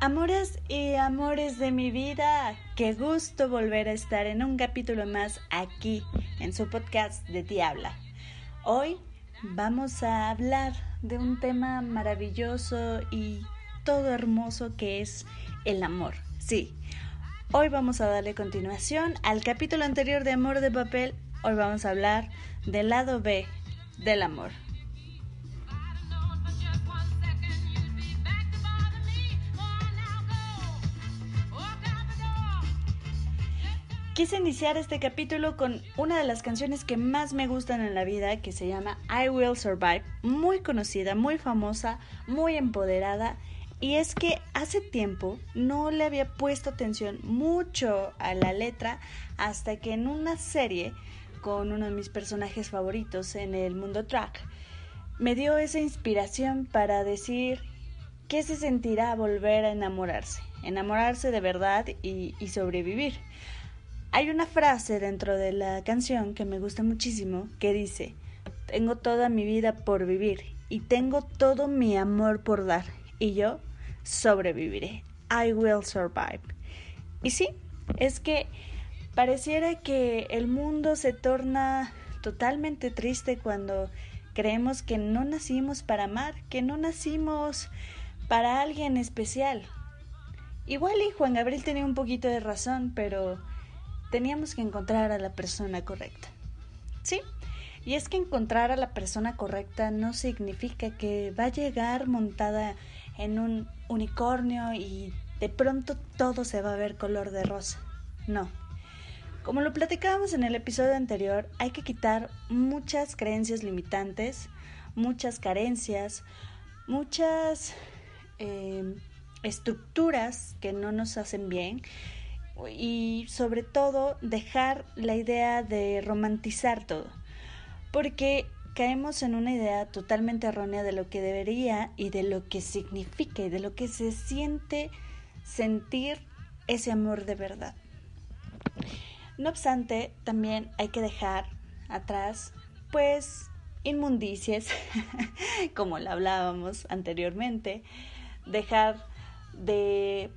Amores y amores de mi vida, qué gusto volver a estar en un capítulo más aquí en su podcast de Diabla. Hoy vamos a hablar de un tema maravilloso y todo hermoso que es el amor. Sí, hoy vamos a darle continuación al capítulo anterior de Amor de Papel. Hoy vamos a hablar del lado B del amor. Quise iniciar este capítulo con una de las canciones que más me gustan en la vida, que se llama I Will Survive, muy conocida, muy famosa, muy empoderada. Y es que hace tiempo no le había puesto atención mucho a la letra hasta que en una serie con uno de mis personajes favoritos en el mundo track me dio esa inspiración para decir qué se sentirá volver a enamorarse, enamorarse de verdad y, y sobrevivir. Hay una frase dentro de la canción que me gusta muchísimo que dice, tengo toda mi vida por vivir y tengo todo mi amor por dar y yo sobreviviré. I will survive. Y sí, es que pareciera que el mundo se torna totalmente triste cuando creemos que no nacimos para amar, que no nacimos para alguien especial. Igual y Juan Gabriel tenía un poquito de razón, pero teníamos que encontrar a la persona correcta. ¿Sí? Y es que encontrar a la persona correcta no significa que va a llegar montada en un unicornio y de pronto todo se va a ver color de rosa. No. Como lo platicábamos en el episodio anterior, hay que quitar muchas creencias limitantes, muchas carencias, muchas eh, estructuras que no nos hacen bien y sobre todo dejar la idea de romantizar todo, porque caemos en una idea totalmente errónea de lo que debería y de lo que significa y de lo que se siente sentir ese amor de verdad. No obstante, también hay que dejar atrás, pues, inmundicias, como lo hablábamos anteriormente, dejar de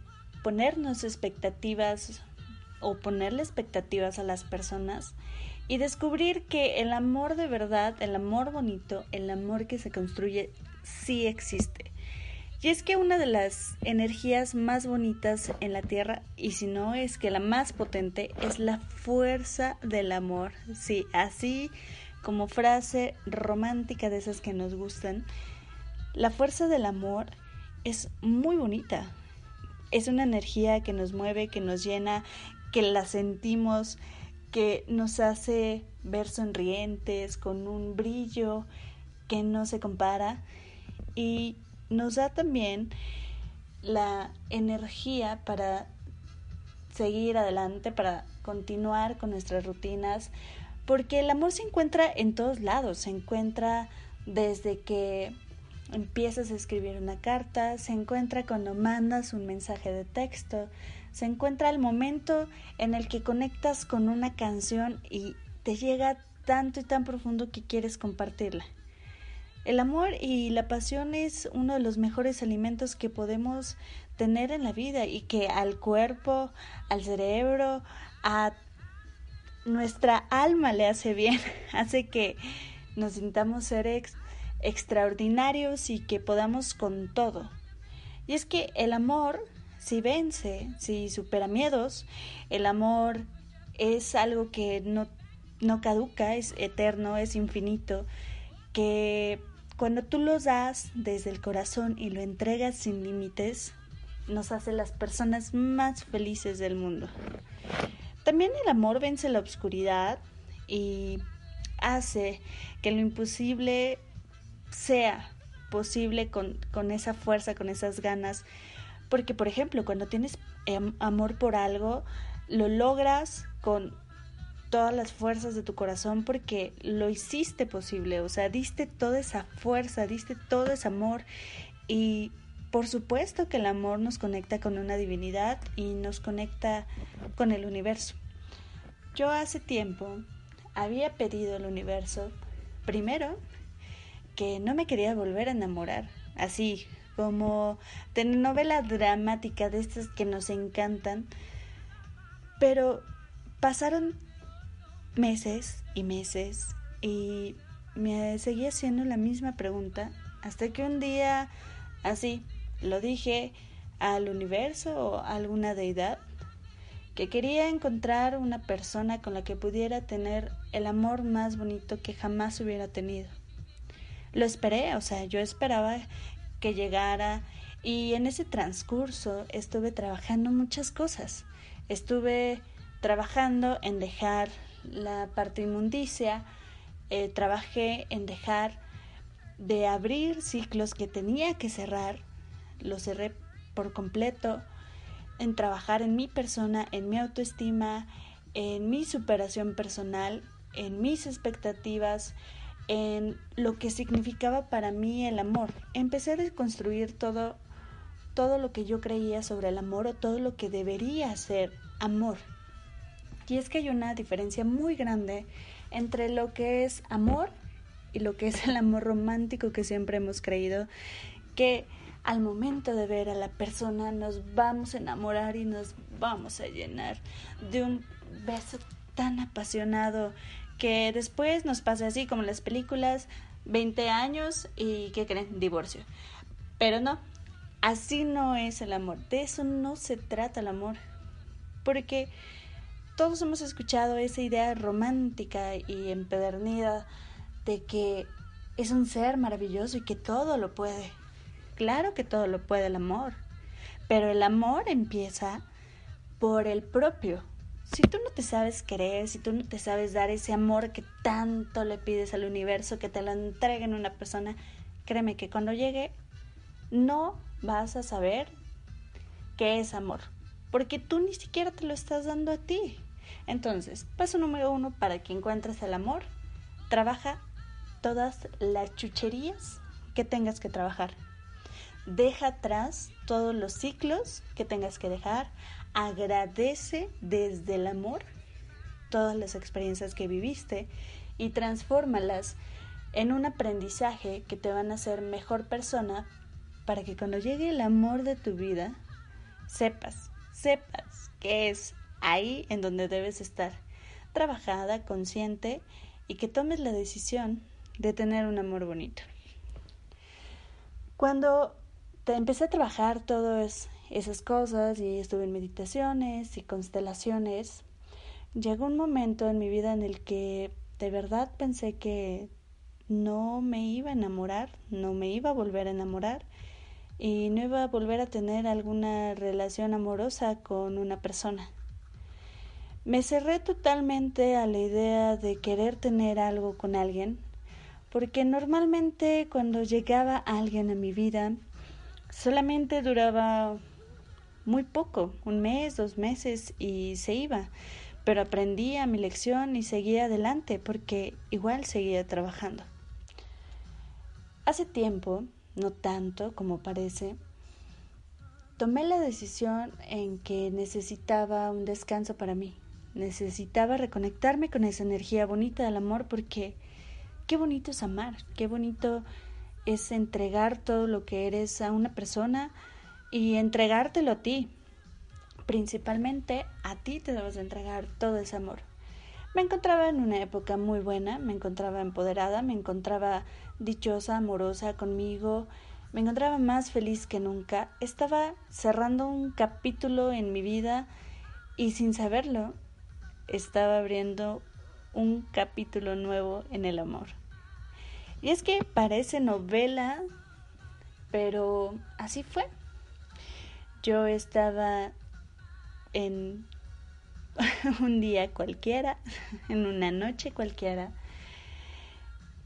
ponernos expectativas o ponerle expectativas a las personas y descubrir que el amor de verdad, el amor bonito, el amor que se construye, sí existe. Y es que una de las energías más bonitas en la Tierra, y si no es que la más potente, es la fuerza del amor. Sí, así como frase romántica de esas que nos gustan, la fuerza del amor es muy bonita, es una energía que nos mueve, que nos llena, que la sentimos, que nos hace ver sonrientes, con un brillo que no se compara. Y nos da también la energía para seguir adelante, para continuar con nuestras rutinas, porque el amor se encuentra en todos lados, se encuentra desde que empiezas a escribir una carta, se encuentra cuando mandas un mensaje de texto, se encuentra el momento en el que conectas con una canción y te llega tanto y tan profundo que quieres compartirla. El amor y la pasión es uno de los mejores alimentos que podemos tener en la vida y que al cuerpo, al cerebro, a nuestra alma le hace bien, hace que nos sintamos seres extraordinarios y que podamos con todo. Y es que el amor, si vence, si supera miedos, el amor es algo que no, no caduca, es eterno, es infinito, que cuando tú lo das desde el corazón y lo entregas sin límites, nos hace las personas más felices del mundo. También el amor vence la oscuridad y hace que lo imposible sea posible con, con esa fuerza, con esas ganas, Porque, por ejemplo, cuando tienes em, amor por algo, lo logras con todas las fuerzas de tu corazón porque lo hiciste posible, o sea, diste toda esa fuerza, diste todo ese amor. Y por supuesto que el amor nos conecta con una divinidad y nos conecta con el universo. Yo hace tiempo había pedido al universo, primero, que no me quería volver a enamorar, así como telenovela dramática de estas que nos encantan, pero pasaron meses y meses y me seguía haciendo la misma pregunta hasta que un día así lo dije al universo o a alguna deidad que quería encontrar una persona con la que pudiera tener el amor más bonito que jamás hubiera tenido. Lo esperé, o sea, yo esperaba que llegara y en ese transcurso estuve trabajando muchas cosas. Estuve trabajando en dejar la parte inmundicia, eh, trabajé en dejar de abrir ciclos que tenía que cerrar, lo cerré por completo, en trabajar en mi persona, en mi autoestima, en mi superación personal, en mis expectativas, en lo que significaba para mí el amor. Empecé a desconstruir todo todo lo que yo creía sobre el amor o todo lo que debería ser amor. Y es que hay una diferencia muy grande entre lo que es amor y lo que es el amor romántico que siempre hemos creído que al momento de ver a la persona nos vamos a enamorar y nos vamos a llenar de un beso tan apasionado que después nos pase así como en las películas 20 años y que creen divorcio. Pero no, así no es el amor, de eso no se trata el amor. Porque todos hemos escuchado esa idea romántica y empedernida de que es un ser maravilloso y que todo lo puede. Claro que todo lo puede el amor, pero el amor empieza por el propio. Si tú no te sabes querer, si tú no te sabes dar ese amor que tanto le pides al universo, que te lo entregue en una persona, créeme que cuando llegue no vas a saber qué es amor porque tú ni siquiera te lo estás dando a ti. Entonces, paso número uno para que encuentres el amor, trabaja todas las chucherías que tengas que trabajar. Deja atrás todos los ciclos que tengas que dejar. Agradece desde el amor todas las experiencias que viviste y transfórmalas en un aprendizaje que te van a hacer mejor persona para que cuando llegue el amor de tu vida sepas sepas que es ahí en donde debes estar, trabajada, consciente y que tomes la decisión de tener un amor bonito. Cuando te empecé a trabajar todas esas cosas y estuve en meditaciones y constelaciones, llegó un momento en mi vida en el que de verdad pensé que no me iba a enamorar, no me iba a volver a enamorar y no iba a volver a tener alguna relación amorosa con una persona. Me cerré totalmente a la idea de querer tener algo con alguien, porque normalmente cuando llegaba alguien a mi vida, solamente duraba muy poco, un mes, dos meses y se iba, pero aprendía mi lección y seguía adelante porque igual seguía trabajando. Hace tiempo no tanto como parece, tomé la decisión en que necesitaba un descanso para mí. Necesitaba reconectarme con esa energía bonita del amor porque qué bonito es amar, qué bonito es entregar todo lo que eres a una persona y entregártelo a ti. Principalmente a ti te debes de entregar todo ese amor. Me encontraba en una época muy buena, me encontraba empoderada, me encontraba dichosa, amorosa conmigo, me encontraba más feliz que nunca. Estaba cerrando un capítulo en mi vida y sin saberlo estaba abriendo un capítulo nuevo en el amor. Y es que parece novela, pero así fue. Yo estaba en un día cualquiera, en una noche cualquiera.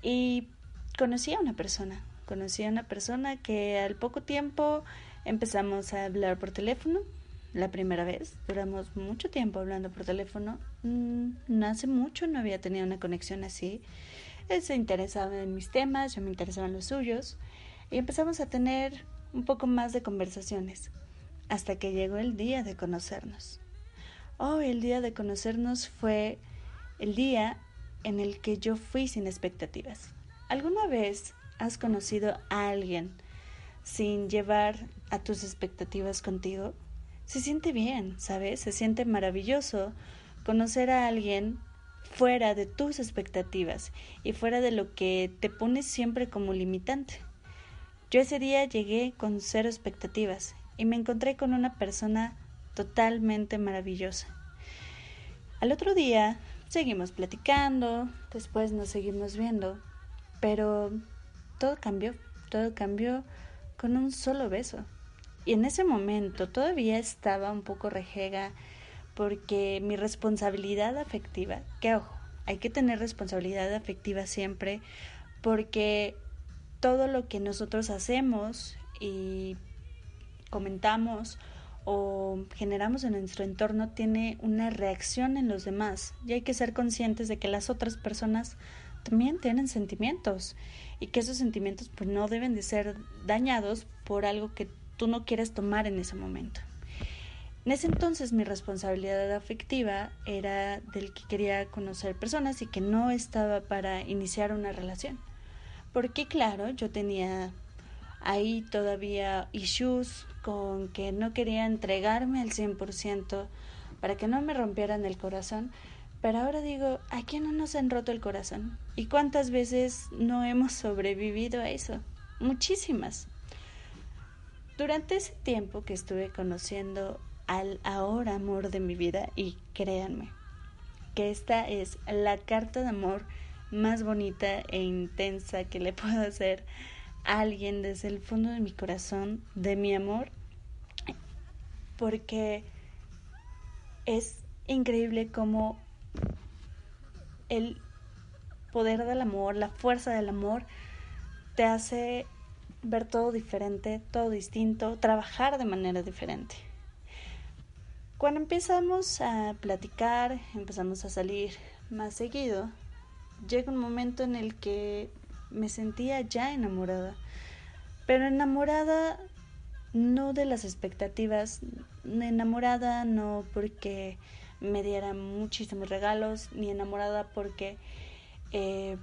Y conocí a una persona, conocí a una persona que al poco tiempo Empezamos a hablar por teléfono la primera vez. Duramos mucho tiempo hablando por teléfono. Mm, no hace mucho no había tenido una conexión así. Él se interesaba en mis temas, yo me interesaba en los suyos. Y empezamos a tener un poco más de conversaciones. Hasta que llegó el día de conocernos. Oh, el día de conocernos fue el día en el que yo fui sin expectativas. ¿Alguna vez has conocido a alguien sin llevar a tus expectativas contigo? Se siente bien, ¿sabes? Se siente maravilloso conocer a alguien fuera de tus expectativas y fuera de lo que te pones siempre como limitante. Yo ese día llegué con cero expectativas y me encontré con una persona totalmente maravillosa. Al otro día seguimos platicando, después nos seguimos viendo, pero todo cambió, todo cambió con un solo beso. Y en ese momento todavía estaba un poco rejega porque mi responsabilidad afectiva, que ojo, hay que tener responsabilidad afectiva siempre porque todo lo que nosotros hacemos y comentamos o generamos en nuestro entorno tiene una reacción en los demás y hay que ser conscientes de que las otras personas también tienen sentimientos y que esos sentimientos pues no deben de ser dañados por algo que tú no quieres tomar en ese momento. En ese entonces mi responsabilidad afectiva era del que quería conocer personas y que no estaba para iniciar una relación. Porque claro, yo tenía ahí todavía issues con que no quería entregarme al 100% para que no me rompieran el corazón, pero ahora digo, ¿a quién no nos han roto el corazón? ¿Y cuántas veces no hemos sobrevivido a eso? Muchísimas. Durante ese tiempo que estuve conociendo al ahora amor de mi vida, y créanme, que esta es la carta de amor más bonita e intensa que le puedo hacer alguien desde el fondo de mi corazón, de mi amor, porque es increíble como el poder del amor, la fuerza del amor, te hace ver todo diferente, todo distinto, trabajar de manera diferente. Cuando empezamos a platicar, empezamos a salir más seguido, llega un momento en el que me sentía ya enamorada, pero enamorada no de las expectativas, enamorada no porque me diera muchísimos regalos, ni enamorada porque eh,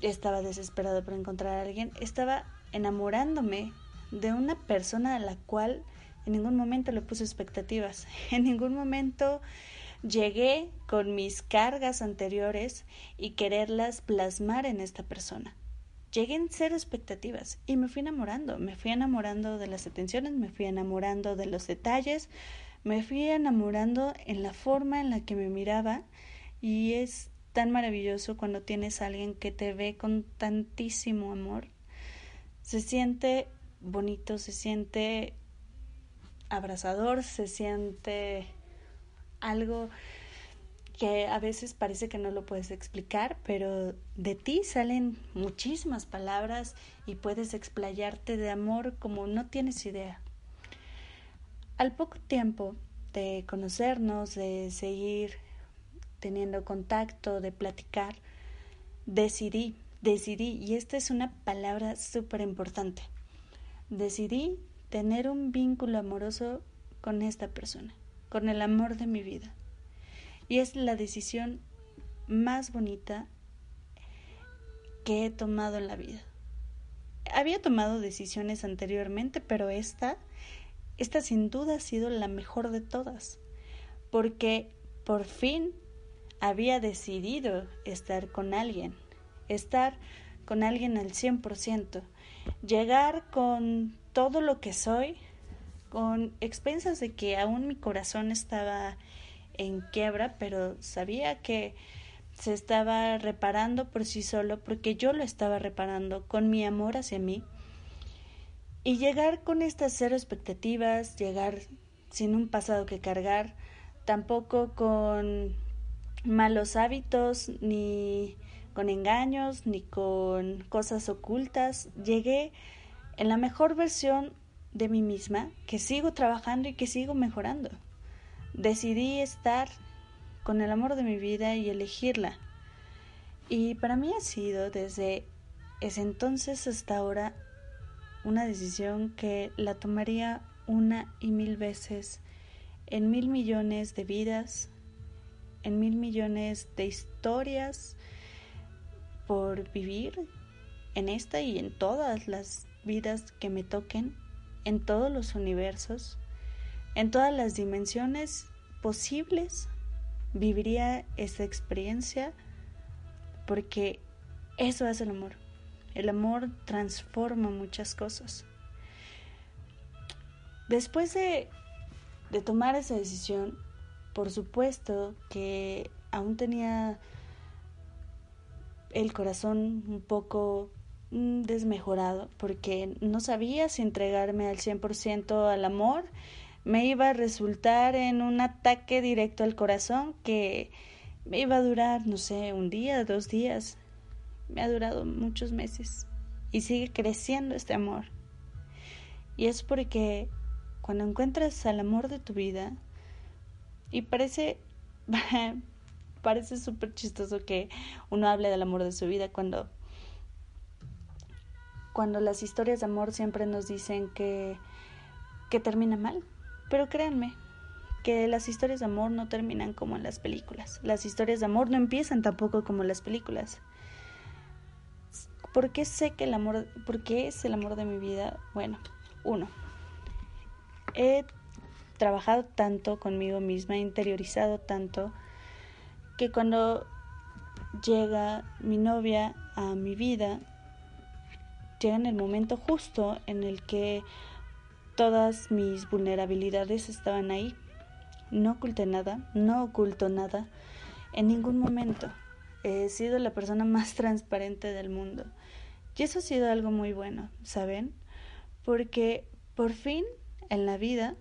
estaba desesperada por encontrar a alguien, estaba enamorándome de una persona a la cual en ningún momento le puse expectativas, en ningún momento llegué con mis cargas anteriores y quererlas plasmar en esta persona llegué en cero expectativas y me fui enamorando, me fui enamorando de las atenciones, me fui enamorando de los detalles, me fui enamorando en la forma en la que me miraba y es tan maravilloso cuando tienes a alguien que te ve con tantísimo amor. Se siente bonito, se siente abrazador, se siente algo que a veces parece que no lo puedes explicar, pero de ti salen muchísimas palabras y puedes explayarte de amor como no tienes idea. Al poco tiempo de conocernos, de seguir teniendo contacto, de platicar, decidí, decidí, y esta es una palabra súper importante, decidí tener un vínculo amoroso con esta persona, con el amor de mi vida y es la decisión más bonita que he tomado en la vida. Había tomado decisiones anteriormente, pero esta, esta sin duda ha sido la mejor de todas, porque por fin había decidido estar con alguien, estar con alguien al 100%, llegar con todo lo que soy, con expensas de que aún mi corazón estaba en quiebra, pero sabía que se estaba reparando por sí solo porque yo lo estaba reparando con mi amor hacia mí. Y llegar con estas cero expectativas, llegar sin un pasado que cargar, tampoco con malos hábitos, ni con engaños, ni con cosas ocultas. Llegué en la mejor versión de mí misma que sigo trabajando y que sigo mejorando. Decidí estar con el amor de mi vida y elegirla. Y para mí ha sido desde ese entonces hasta ahora una decisión que la tomaría una y mil veces en mil millones de vidas, en mil millones de historias por vivir en esta y en todas las vidas que me toquen, en todos los universos, en todas las dimensiones posibles, viviría esa experiencia porque eso es el amor. El amor transforma muchas cosas. Después de, tomar esa decisión, por supuesto que aún tenía el corazón un poco mm, desmejorado porque no sabía si entregarme al 100% al amor me iba a resultar en un ataque directo al corazón que me iba a durar, no sé, un día, dos días. Me ha durado muchos meses y sigue creciendo este amor. Y es porque cuando encuentras al amor de tu vida, y parece, parece súper chistoso que uno hable del amor de su vida cuando, cuando las historias de amor siempre nos dicen que, que termina mal. Pero créanme, que las historias de amor no terminan como en las películas. Las historias de amor no empiezan tampoco como en las películas. ¿Por qué sé que el amor, por qué es el amor de mi vida? Bueno, uno, he trabajado tanto conmigo misma, he interiorizado tanto, que cuando llega mi novia a mi vida, llega en el momento justo en el que todas mis vulnerabilidades estaban ahí. No oculté nada, no oculto nada en ningún momento. He sido la persona más transparente del mundo. Y eso ha sido algo muy bueno, ¿saben? Porque por fin en la vida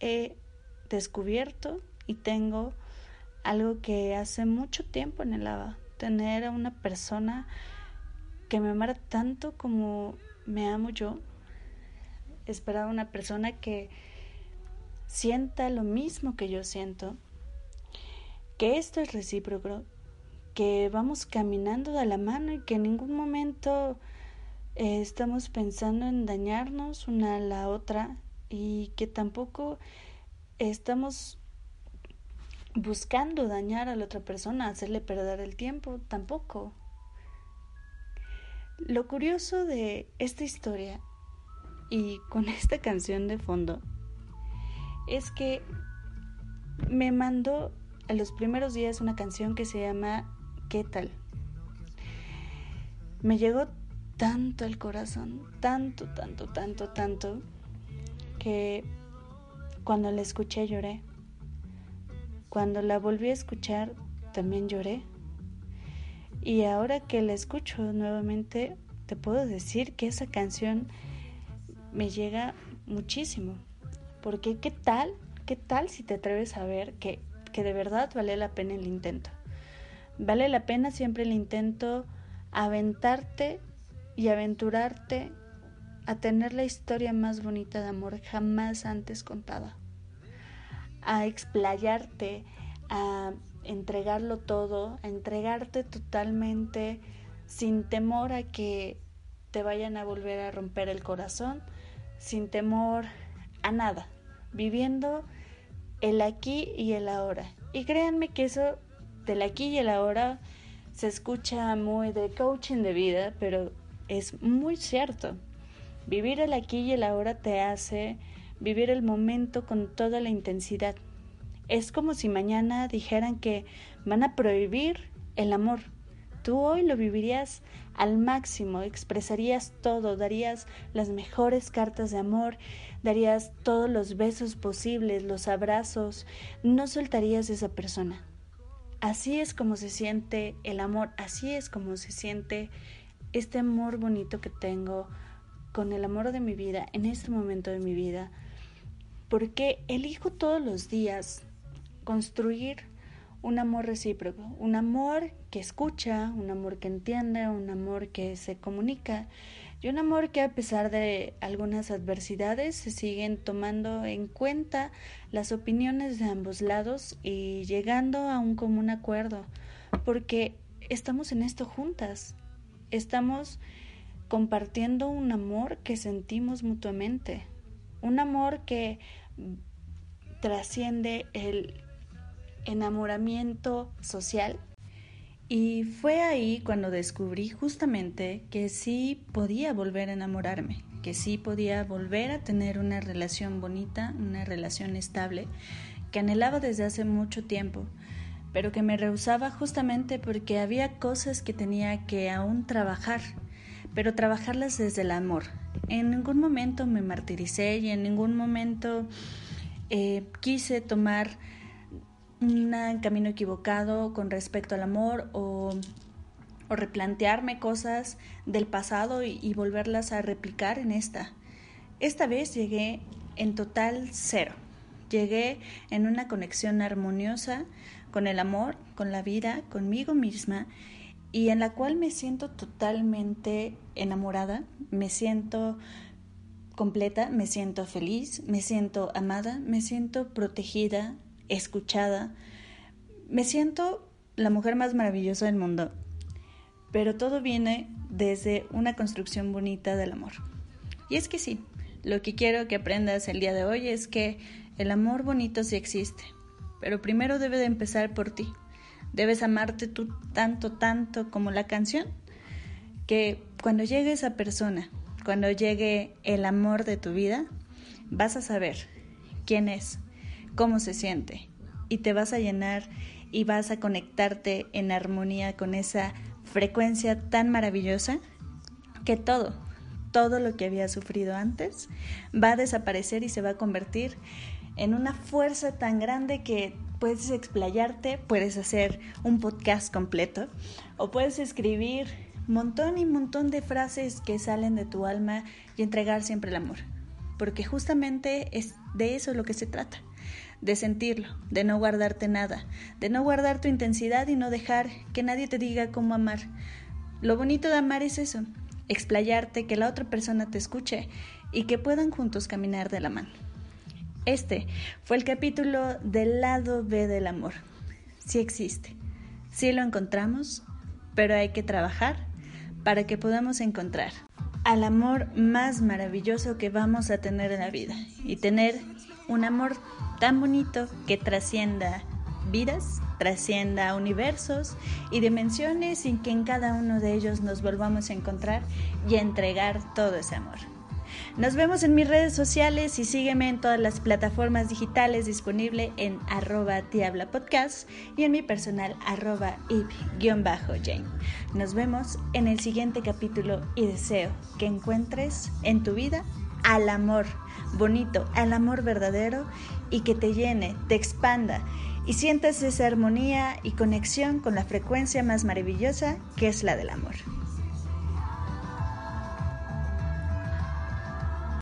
he descubierto y tengo algo que hace mucho tiempo anhelaba, tener a una persona que me amara tanto como me amo yo. Esperaba una persona que sienta lo mismo que yo siento, que esto es recíproco, que vamos caminando de la mano y que en ningún momento eh, estamos pensando en dañarnos una a la otra y que tampoco estamos buscando dañar a la otra persona, hacerle perder el tiempo, tampoco. Lo curioso de esta historia y con esta canción de fondo es que me mandó a los primeros días una canción que se llama ¿Qué tal? Me llegó tanto al corazón, tanto, tanto, tanto, tanto, que cuando la escuché lloré. Cuando la volví a escuchar también lloré. Y ahora que la escucho nuevamente, te puedo decir que esa canción me llega muchísimo. Porque qué tal, qué tal si te atreves a ver que, que de verdad vale la pena el intento. Vale la pena siempre el intento aventarte y aventurarte a tener la historia más bonita de amor jamás antes contada, a explayarte, a entregarlo todo, a entregarte totalmente sin temor a que te vayan a volver a romper el corazón, sin temor a nada, viviendo el aquí y el ahora. Y créanme que eso del aquí y el ahora se escucha muy de coaching de vida, pero es muy cierto. Vivir el aquí y el ahora te hace vivir el momento con toda la intensidad. Es como si mañana dijeran que van a prohibir el amor. Tú hoy lo vivirías al máximo, expresarías todo, darías las mejores cartas de amor, darías todos los besos posibles, los abrazos, no soltarías esa persona. Así es como se siente el amor, así es como se siente este amor bonito que tengo con el amor de mi vida en este momento de mi vida, porque elijo todos los días construir un amor recíproco, un amor que escucha, un amor que entiende, un amor que se comunica y un amor que a pesar de algunas adversidades se siguen tomando en cuenta las opiniones de ambos lados y llegando a un común acuerdo, porque estamos en esto juntas, estamos compartiendo un amor que sentimos mutuamente, un amor que trasciende el enamoramiento social y fue ahí cuando descubrí justamente que sí podía volver a enamorarme, que sí podía volver a tener una relación bonita, una relación estable, que anhelaba desde hace mucho tiempo, pero que me rehusaba justamente porque había cosas que tenía que aún trabajar, pero trabajarlas desde el amor. En ningún momento me martiricé y en ningún momento eh, quise tomar un camino equivocado con respecto al amor o, replantearme cosas del pasado y, y volverlas a replicar en esta. Esta vez llegué en total cero. Llegué en una conexión armoniosa con el amor, con la vida, conmigo misma y en la cual me siento totalmente enamorada, me siento completa, me siento feliz, me siento amada, me siento protegida, escuchada. Me siento la mujer más maravillosa del mundo, pero todo viene desde una construcción bonita del amor. Y es que sí, lo que quiero que aprendas el día de hoy es que el amor bonito sí existe, pero primero debe de empezar por ti. Debes amarte tú tanto, tanto como la canción, que cuando llegue esa persona, cuando llegue el amor de tu vida, vas a saber quién es, cómo se siente. Y te vas a llenar y vas a conectarte en armonía con esa frecuencia tan maravillosa que todo, todo lo que había sufrido antes va a desaparecer y se va a convertir en una fuerza tan grande que puedes explayarte, puedes hacer un podcast completo o puedes escribir montón y montón de frases que salen de tu alma y entregar siempre el amor, porque justamente es de eso lo que se trata de sentirlo, de no guardarte nada, de no guardar tu intensidad y no dejar que nadie te diga cómo amar. Lo bonito de amar es eso, explayarte, que la otra persona te escuche y que puedan juntos caminar de la mano. Este fue el capítulo del lado B del amor. Sí existe, sí lo encontramos, pero hay que trabajar para que podamos encontrar al amor más maravilloso que vamos a tener en la vida y tener un amor tan bonito que trascienda vidas, trascienda universos y dimensiones sin que en cada uno de ellos nos volvamos a encontrar y a entregar todo ese amor. Nos vemos en mis redes sociales y sígueme en todas las plataformas digitales disponible en arroba Diabla y en mi personal arroba ip-jane. Nos vemos en el siguiente capítulo y deseo que encuentres en tu vida al amor bonito, al amor verdadero y que te llene, te expanda y sientas esa armonía y conexión con la frecuencia más maravillosa que es la del amor.